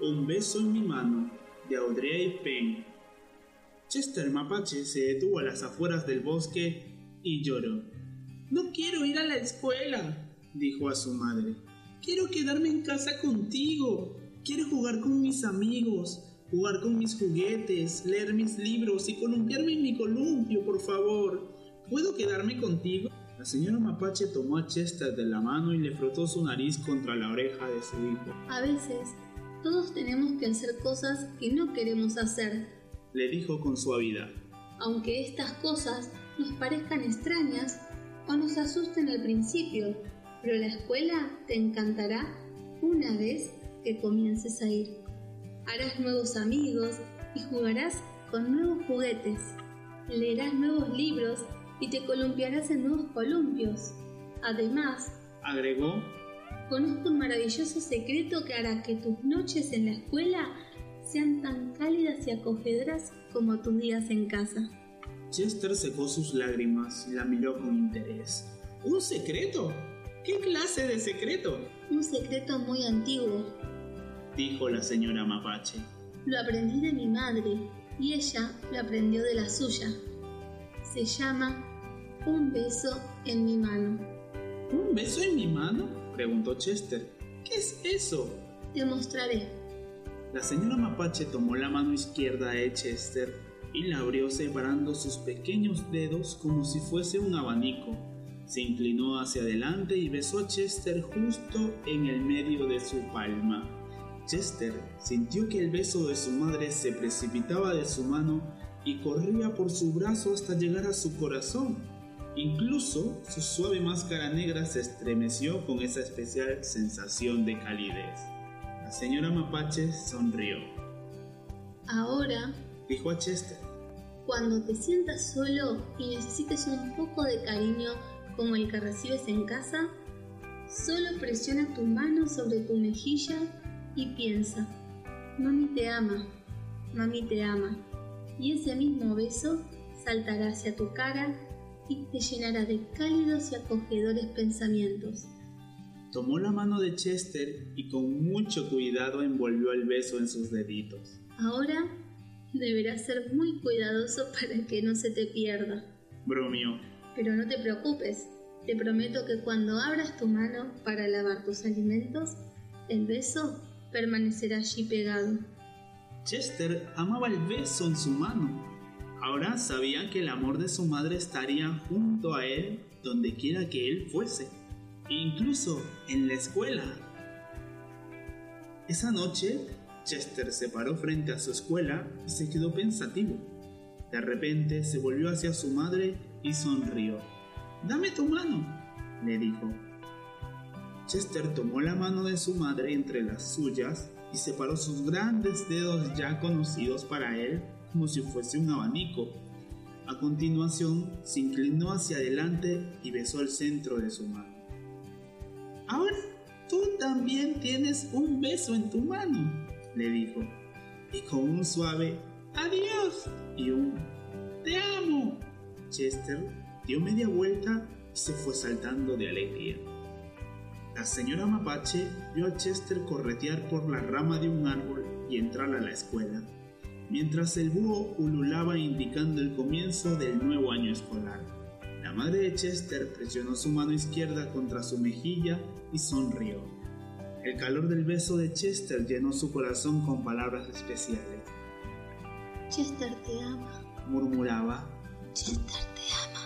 Un beso en mi mano, de Audrey Payne. Chester Mapache se detuvo a las afueras del bosque y lloró. No quiero ir a la escuela, dijo a su madre. Quiero quedarme en casa contigo. Quiero jugar con mis amigos, jugar con mis juguetes, leer mis libros y columpiarme en mi columpio, por favor. ¿Puedo quedarme contigo? La señora Mapache tomó a Chester de la mano y le frotó su nariz contra la oreja de su hijo. A veces, todos tenemos que hacer cosas que no queremos hacer, le dijo con suavidad. Aunque estas cosas nos parezcan extrañas o nos asusten al principio, pero la escuela te encantará una vez que comiences a ir. Harás nuevos amigos y jugarás con nuevos juguetes. Leerás nuevos libros y te columpiarás en nuevos columpios. Además, agregó, conozco un maravilloso secreto que hará que tus noches en la escuela sean tan cálidas y acogedoras como tus días en casa. Chester secó sus lágrimas y la miró con interés. ¿Un secreto? ¿Qué clase de secreto? Un secreto muy antiguo, dijo la señora Mapache. Lo aprendí de mi madre y ella lo aprendió de la suya. Se llama Un beso en mi mano. ¿Un beso en mi mano? Preguntó Chester. ¿Qué es eso? Te mostraré. La señora Mapache tomó la mano izquierda de Chester y la abrió separando sus pequeños dedos como si fuese un abanico. Se inclinó hacia adelante y besó a Chester justo en el medio de su palma. Chester sintió que el beso de su madre se precipitaba de su mano y corría por su brazo hasta llegar a su corazón. Incluso su suave máscara negra se estremeció con esa especial sensación de calidez. La señora Mapache sonrió. Ahora, dijo a Chester, cuando te sientas solo y necesites un poco de cariño como el que recibes en casa, solo presiona tu mano sobre tu mejilla y piensa, mami te ama, mami te ama. Y ese mismo beso saltará hacia tu cara y te llenará de cálidos y acogedores pensamientos. Tomó la mano de Chester y con mucho cuidado envolvió el beso en sus deditos. Ahora deberás ser muy cuidadoso para que no se te pierda. Bromeó. Pero no te preocupes, te prometo que cuando abras tu mano para lavar tus alimentos, el beso permanecerá allí pegado. Chester amaba el beso en su mano. Ahora sabía que el amor de su madre estaría junto a él donde quiera que él fuese, incluso en la escuela. Esa noche, Chester se paró frente a su escuela y se quedó pensativo. De repente se volvió hacia su madre y sonrió. Dame tu mano, le dijo. Chester tomó la mano de su madre entre las suyas y separó sus grandes dedos ya conocidos para él como si fuese un abanico. A continuación, se inclinó hacia adelante y besó el centro de su mano. Ahora tú también tienes un beso en tu mano, le dijo, y con un suave adiós y un te amo. Chester dio media vuelta y se fue saltando de alegría. La señora Mapache vio a Chester corretear por la rama de un árbol y entrar a la escuela, mientras el búho ululaba indicando el comienzo del nuevo año escolar. La madre de Chester presionó su mano izquierda contra su mejilla y sonrió. El calor del beso de Chester llenó su corazón con palabras especiales. Chester te ama, murmuraba. Chester te ama.